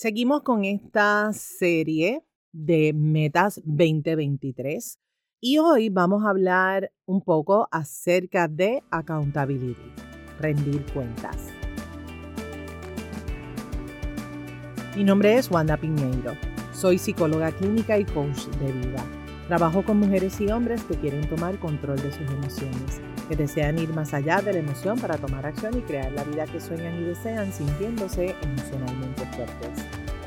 Seguimos con esta serie de Metas 2023 y hoy vamos a hablar un poco acerca de accountability, rendir cuentas. Mi nombre es Wanda Piñeiro. Soy psicóloga clínica y coach de vida. Trabajo con mujeres y hombres que quieren tomar control de sus emociones, que desean ir más allá de la emoción para tomar acción y crear la vida que sueñan y desean sintiéndose emocionalmente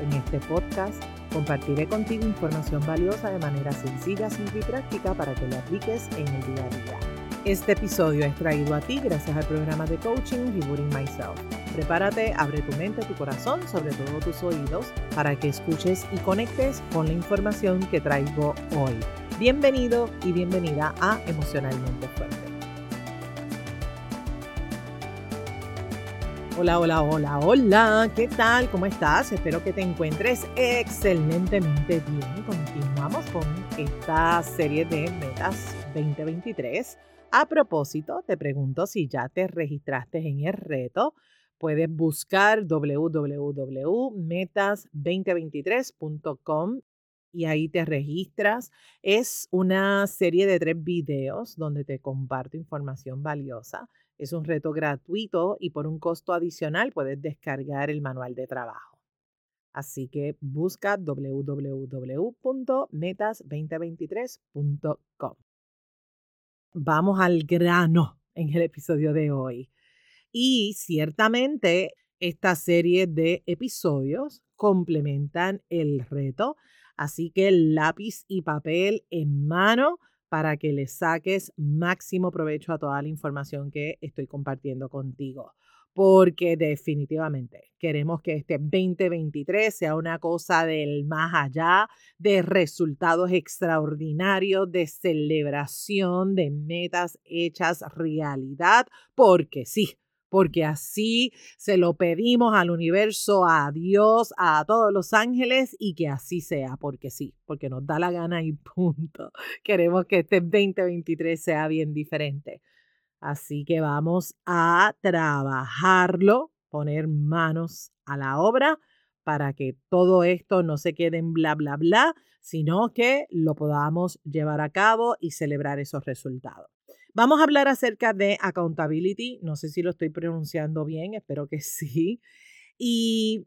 En este podcast compartiré contigo información valiosa de manera sencilla, simple y práctica para que lo apliques en el día a día. Este episodio es traído a ti gracias al programa de coaching Rebooting Myself. Prepárate, abre tu mente, tu corazón, sobre todo tus oídos, para que escuches y conectes con la información que traigo hoy. Bienvenido y bienvenida a Emocionalmente Fuerte. Hola, hola, hola, hola, ¿qué tal? ¿Cómo estás? Espero que te encuentres excelentemente bien. Continuamos con esta serie de metas 2023. A propósito, te pregunto si ya te registraste en el reto. Puedes buscar www.metas2023.com y ahí te registras. Es una serie de tres videos donde te comparto información valiosa es un reto gratuito y por un costo adicional puedes descargar el manual de trabajo. Así que busca www.metas2023.com. Vamos al grano en el episodio de hoy. Y ciertamente esta serie de episodios complementan el reto, así que lápiz y papel en mano para que le saques máximo provecho a toda la información que estoy compartiendo contigo. Porque definitivamente queremos que este 2023 sea una cosa del más allá, de resultados extraordinarios, de celebración, de metas hechas realidad, porque sí, porque así se lo pedimos al universo, a Dios, a todos los ángeles y que así sea, porque sí, porque nos da la gana y punto. Queremos que este 2023 sea bien diferente. Así que vamos a trabajarlo, poner manos a la obra para que todo esto no se quede en bla, bla, bla, sino que lo podamos llevar a cabo y celebrar esos resultados. Vamos a hablar acerca de accountability. No sé si lo estoy pronunciando bien, espero que sí. Y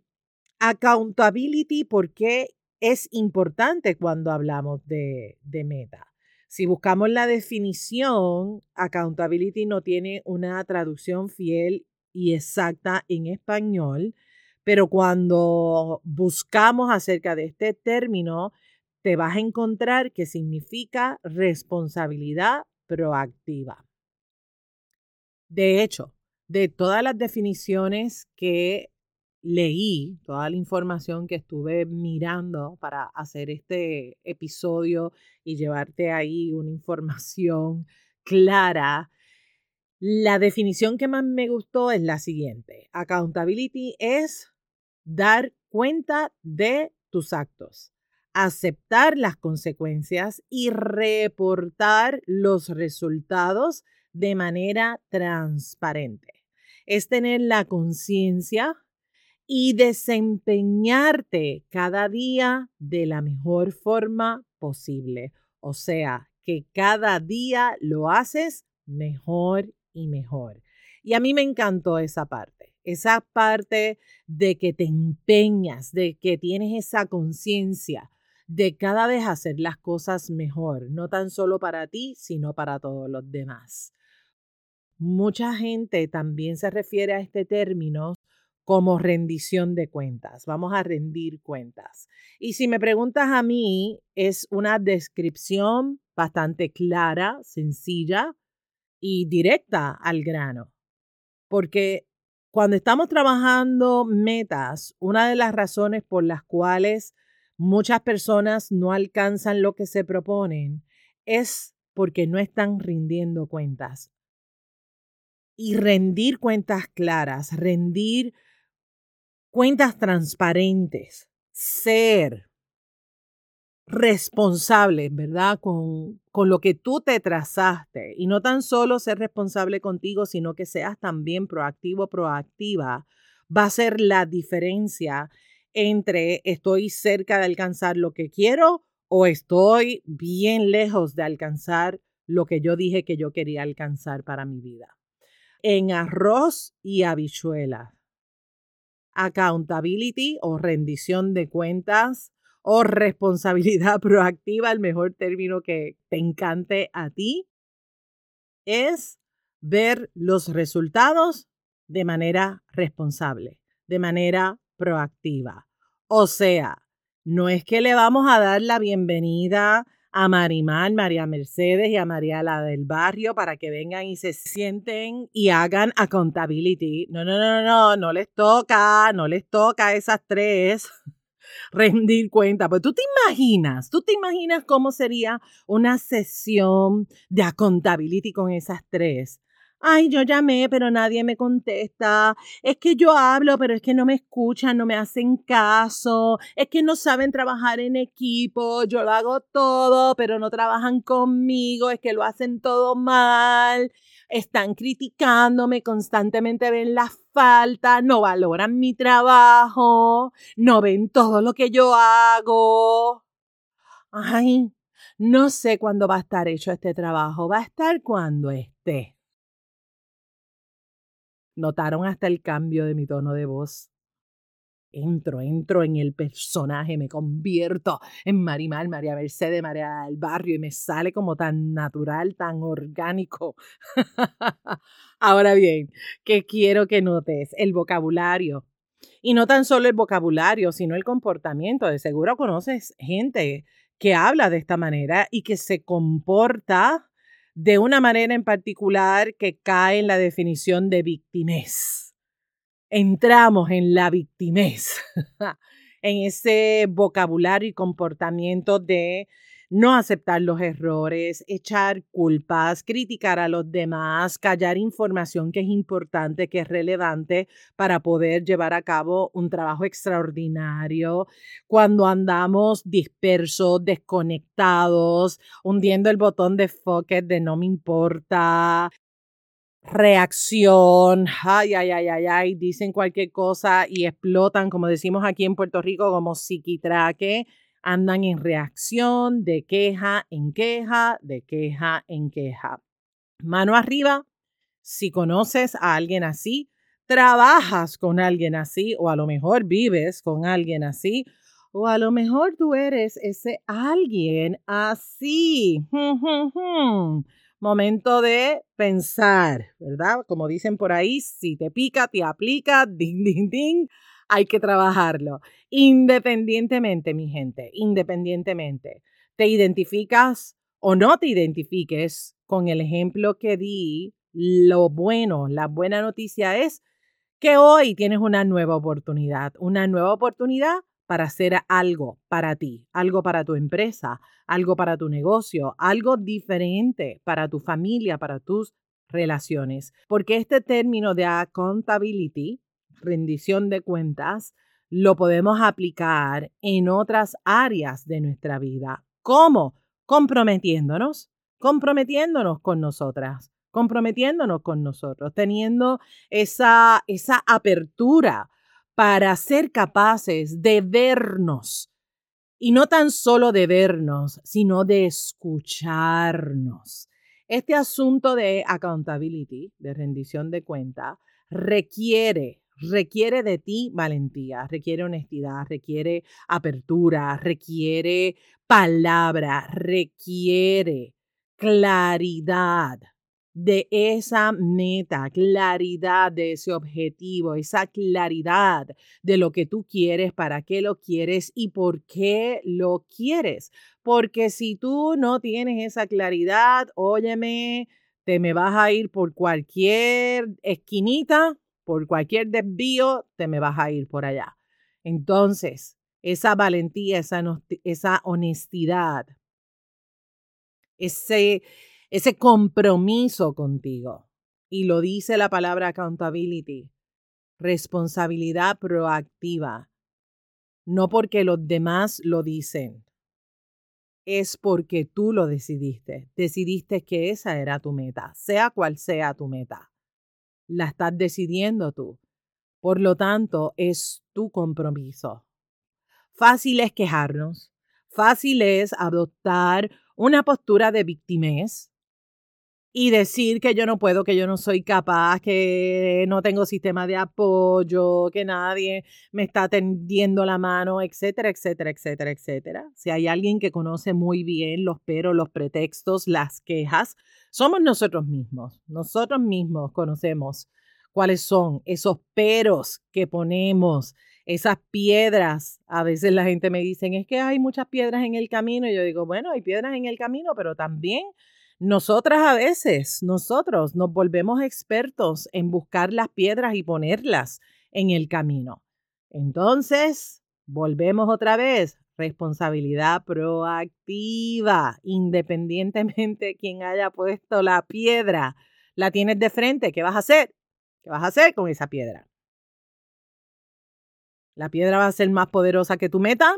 accountability, ¿por qué es importante cuando hablamos de, de meta? Si buscamos la definición, accountability no tiene una traducción fiel y exacta en español, pero cuando buscamos acerca de este término, te vas a encontrar que significa responsabilidad proactiva. De hecho, de todas las definiciones que leí, toda la información que estuve mirando para hacer este episodio y llevarte ahí una información clara, la definición que más me gustó es la siguiente. Accountability es dar cuenta de tus actos aceptar las consecuencias y reportar los resultados de manera transparente. Es tener la conciencia y desempeñarte cada día de la mejor forma posible. O sea, que cada día lo haces mejor y mejor. Y a mí me encantó esa parte, esa parte de que te empeñas, de que tienes esa conciencia de cada vez hacer las cosas mejor, no tan solo para ti, sino para todos los demás. Mucha gente también se refiere a este término como rendición de cuentas. Vamos a rendir cuentas. Y si me preguntas a mí, es una descripción bastante clara, sencilla y directa al grano. Porque cuando estamos trabajando metas, una de las razones por las cuales muchas personas no alcanzan lo que se proponen es porque no están rindiendo cuentas. Y rendir cuentas claras, rendir cuentas transparentes, ser responsable, ¿verdad? Con, con lo que tú te trazaste. Y no tan solo ser responsable contigo, sino que seas también proactivo, proactiva, va a ser la diferencia entre estoy cerca de alcanzar lo que quiero o estoy bien lejos de alcanzar lo que yo dije que yo quería alcanzar para mi vida. En arroz y habichuela. Accountability o rendición de cuentas o responsabilidad proactiva, el mejor término que te encante a ti, es ver los resultados de manera responsable, de manera proactiva. O sea, no es que le vamos a dar la bienvenida a Marimar, María Mercedes y a María la del barrio para que vengan y se sienten y hagan accountability. No, no, no, no, no les toca, no les toca a esas tres rendir cuenta. Pues tú te imaginas, tú te imaginas cómo sería una sesión de accountability con esas tres ay, yo llamé, pero nadie me contesta, es que yo hablo, pero es que no me escuchan, no me hacen caso, es que no saben trabajar en equipo, yo lo hago todo, pero no trabajan conmigo, es que lo hacen todo mal, están criticándome, constantemente ven las faltas, no valoran mi trabajo, no ven todo lo que yo hago. Ay, no sé cuándo va a estar hecho este trabajo, va a estar cuando esté. Notaron hasta el cambio de mi tono de voz. Entro, entro en el personaje, me convierto en Marimar, María Mercedes, María del Barrio y me sale como tan natural, tan orgánico. Ahora bien, ¿qué quiero que notes? El vocabulario. Y no tan solo el vocabulario, sino el comportamiento. De seguro conoces gente que habla de esta manera y que se comporta de una manera en particular que cae en la definición de victimez. Entramos en la victimez, en ese vocabulario y comportamiento de no aceptar los errores, echar culpas, criticar a los demás, callar información que es importante, que es relevante para poder llevar a cabo un trabajo extraordinario. Cuando andamos dispersos, desconectados, hundiendo el botón de focus de no me importa, reacción, ay, ay, ay, ay, ay, dicen cualquier cosa y explotan, como decimos aquí en Puerto Rico, como psiquitraque andan en reacción de queja en queja, de queja en queja. Mano arriba, si conoces a alguien así, trabajas con alguien así o a lo mejor vives con alguien así o a lo mejor tú eres ese alguien así. Momento de pensar, ¿verdad? Como dicen por ahí, si te pica, te aplica, ding, ding, ding hay que trabajarlo. Independientemente, mi gente, independientemente, te identificas o no te identifiques con el ejemplo que di, lo bueno, la buena noticia es que hoy tienes una nueva oportunidad, una nueva oportunidad para hacer algo para ti, algo para tu empresa, algo para tu negocio, algo diferente para tu familia, para tus relaciones. Porque este término de accountability rendición de cuentas, lo podemos aplicar en otras áreas de nuestra vida. ¿Cómo? Comprometiéndonos, comprometiéndonos con nosotras, comprometiéndonos con nosotros, teniendo esa, esa apertura para ser capaces de vernos. Y no tan solo de vernos, sino de escucharnos. Este asunto de accountability, de rendición de cuenta, requiere requiere de ti valentía, requiere honestidad, requiere apertura, requiere palabra, requiere claridad de esa meta, claridad de ese objetivo, esa claridad de lo que tú quieres, para qué lo quieres y por qué lo quieres. Porque si tú no tienes esa claridad, óyeme, te me vas a ir por cualquier esquinita por cualquier desvío, te me vas a ir por allá. Entonces, esa valentía, esa, honestidad, ese, ese compromiso contigo, y lo dice la palabra accountability, responsabilidad proactiva, no porque los demás lo dicen, es porque tú lo decidiste. Decidiste que esa era tu meta, sea cual sea tu meta la estás decidiendo tú. Por lo tanto, es tu compromiso. Fácil es quejarnos, fácil es adoptar una postura de victimez y decir que yo no puedo, que yo no soy capaz, que no tengo sistema de apoyo, que nadie me está tendiendo la mano, etcétera, etcétera, etcétera, etcétera. Si hay alguien que conoce muy bien los peros, los pretextos, las quejas, somos nosotros mismos. Nosotros mismos conocemos cuáles son esos peros que ponemos, esas piedras. A veces la gente me dice, es que hay muchas piedras en el camino. Y yo digo, bueno, hay piedras en el camino, pero también nosotras a veces, nosotros nos volvemos expertos en buscar las piedras y ponerlas en el camino. Entonces, volvemos otra vez, responsabilidad proactiva, independientemente de quien haya puesto la piedra. La tienes de frente, ¿qué vas a hacer? ¿Qué vas a hacer con esa piedra? ¿La piedra va a ser más poderosa que tu meta?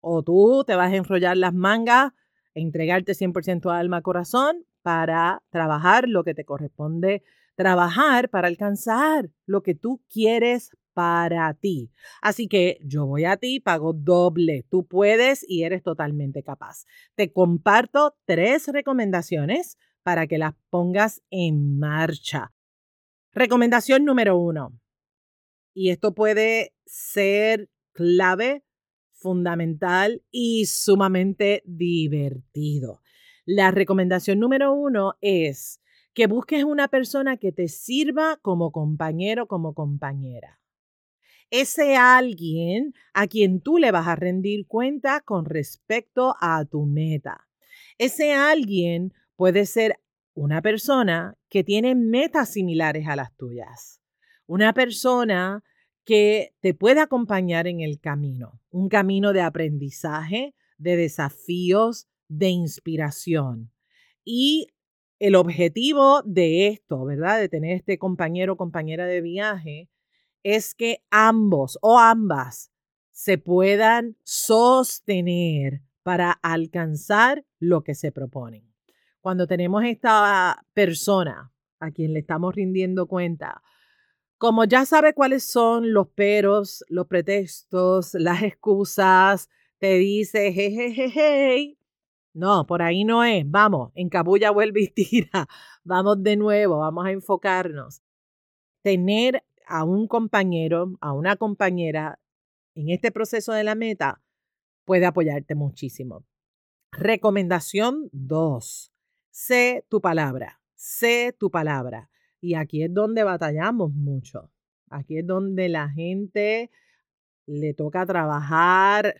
¿O tú te vas a enrollar las mangas entregarte 100% alma, corazón para trabajar lo que te corresponde trabajar para alcanzar lo que tú quieres para ti. Así que yo voy a ti, pago doble. Tú puedes y eres totalmente capaz. Te comparto tres recomendaciones para que las pongas en marcha. Recomendación número uno. Y esto puede ser clave fundamental y sumamente divertido. La recomendación número uno es que busques una persona que te sirva como compañero, como compañera. Ese alguien a quien tú le vas a rendir cuenta con respecto a tu meta. Ese alguien puede ser una persona que tiene metas similares a las tuyas. Una persona que te puede acompañar en el camino, un camino de aprendizaje, de desafíos, de inspiración. Y el objetivo de esto, ¿verdad? De tener este compañero o compañera de viaje, es que ambos o ambas se puedan sostener para alcanzar lo que se proponen. Cuando tenemos esta persona a quien le estamos rindiendo cuenta, como ya sabe cuáles son los peros, los pretextos, las excusas, te dice, jejeje, no, por ahí no es. Vamos, en cabulla vuelve y tira. Vamos de nuevo, vamos a enfocarnos. Tener a un compañero, a una compañera en este proceso de la meta puede apoyarte muchísimo. Recomendación 2. Sé tu palabra. Sé tu palabra. Y aquí es donde batallamos mucho. Aquí es donde la gente le toca trabajar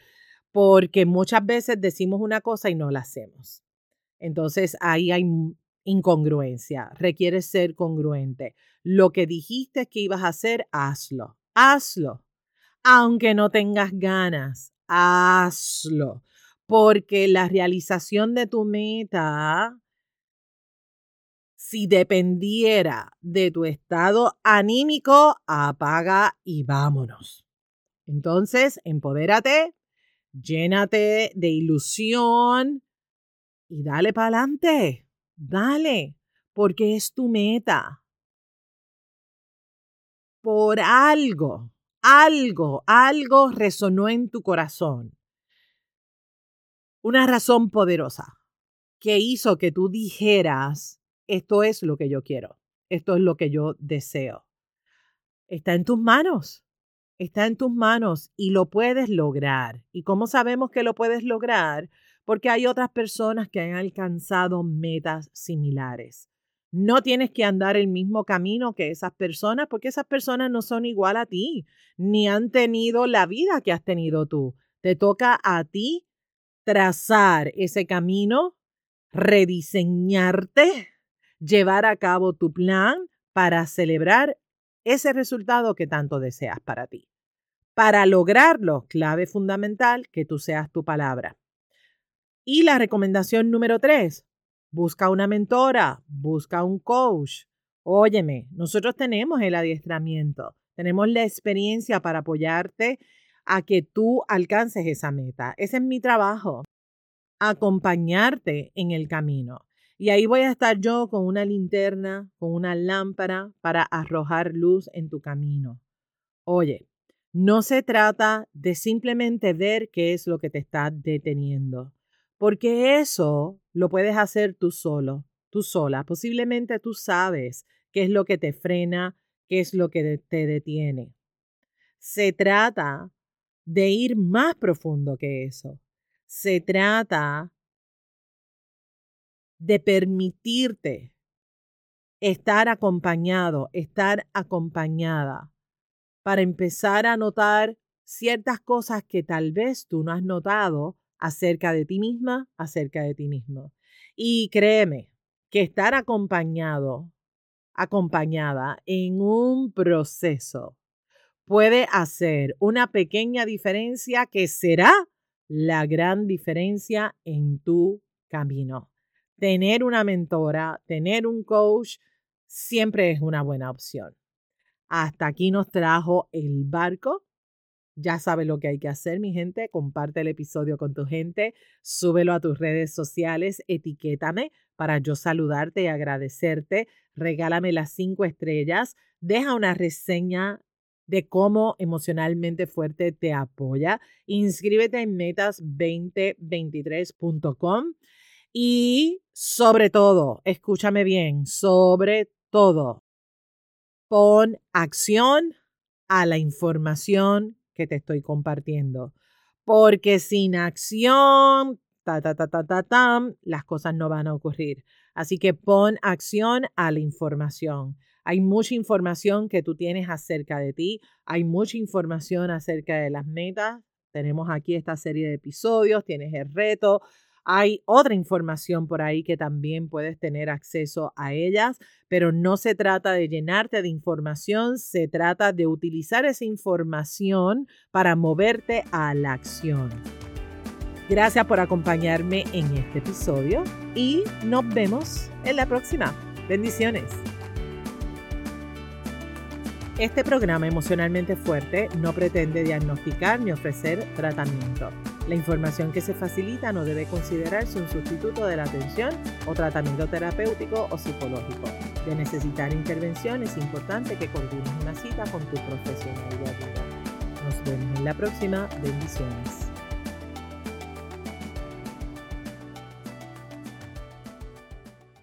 porque muchas veces decimos una cosa y no la hacemos. Entonces ahí hay incongruencia. Requiere ser congruente. Lo que dijiste que ibas a hacer, hazlo. Hazlo. Aunque no tengas ganas, hazlo. Porque la realización de tu meta si dependiera de tu estado anímico, apaga y vámonos. Entonces, empodérate, llénate de ilusión y dale para adelante. Dale, porque es tu meta. Por algo, algo, algo resonó en tu corazón. Una razón poderosa que hizo que tú dijeras, esto es lo que yo quiero, esto es lo que yo deseo. Está en tus manos, está en tus manos y lo puedes lograr. ¿Y cómo sabemos que lo puedes lograr? Porque hay otras personas que han alcanzado metas similares. No tienes que andar el mismo camino que esas personas porque esas personas no son igual a ti, ni han tenido la vida que has tenido tú. Te toca a ti trazar ese camino, rediseñarte llevar a cabo tu plan para celebrar ese resultado que tanto deseas para ti. Para lograrlo, clave fundamental que tú seas tu palabra. Y la recomendación número tres, busca una mentora, busca un coach. Óyeme, nosotros tenemos el adiestramiento, tenemos la experiencia para apoyarte a que tú alcances esa meta. Ese es mi trabajo, acompañarte en el camino. Y ahí voy a estar yo con una linterna, con una lámpara para arrojar luz en tu camino. Oye, No se trata de simplemente ver qué es lo que te está deteniendo, porque eso lo puedes hacer tú solo, tú sola. Posiblemente tú sabes qué es lo que te frena, qué es lo que te detiene. Se trata de ir más profundo que eso. Se trata de permitirte estar acompañado, estar acompañada, para empezar a notar ciertas cosas que tal vez tú no has notado acerca de ti misma, acerca de ti mismo. Y créeme que estar acompañado, acompañada en un proceso puede hacer una pequeña diferencia que será la gran diferencia en tu camino. Tener una mentora, tener un coach, siempre es una buena opción. Hasta aquí nos trajo el barco. Ya sabes lo que hay que hacer, mi gente. Comparte el episodio con tu gente, súbelo a tus redes sociales, etiquétame para yo saludarte y agradecerte. Regálame las cinco estrellas, deja una reseña de cómo emocionalmente fuerte te apoya. Inscríbete en metas2023.com y sobre todo, escúchame bien, sobre todo, pon acción a la información que te estoy compartiendo. Porque sin acción, ta, ta, ta, ta, ta, las cosas no van a ocurrir. Así que pon acción a la información. Hay mucha información que tú tienes acerca de ti, hay mucha información acerca de las metas. Tenemos aquí esta serie de episodios, tienes el reto, hay otra información por ahí que también puedes tener acceso a ellas, pero no se trata de llenarte de información, se trata de utilizar esa información para moverte a la acción. Gracias por acompañarme en este episodio y nos vemos en la próxima. Bendiciones. Este programa emocionalmente fuerte no pretende diagnosticar ni ofrecer tratamiento. La información que se facilita no debe considerarse un sustituto de la atención o tratamiento terapéutico o psicológico. De necesitar intervención es importante que coordines una cita con tu profesional de. Nos vemos en la próxima. Bendiciones.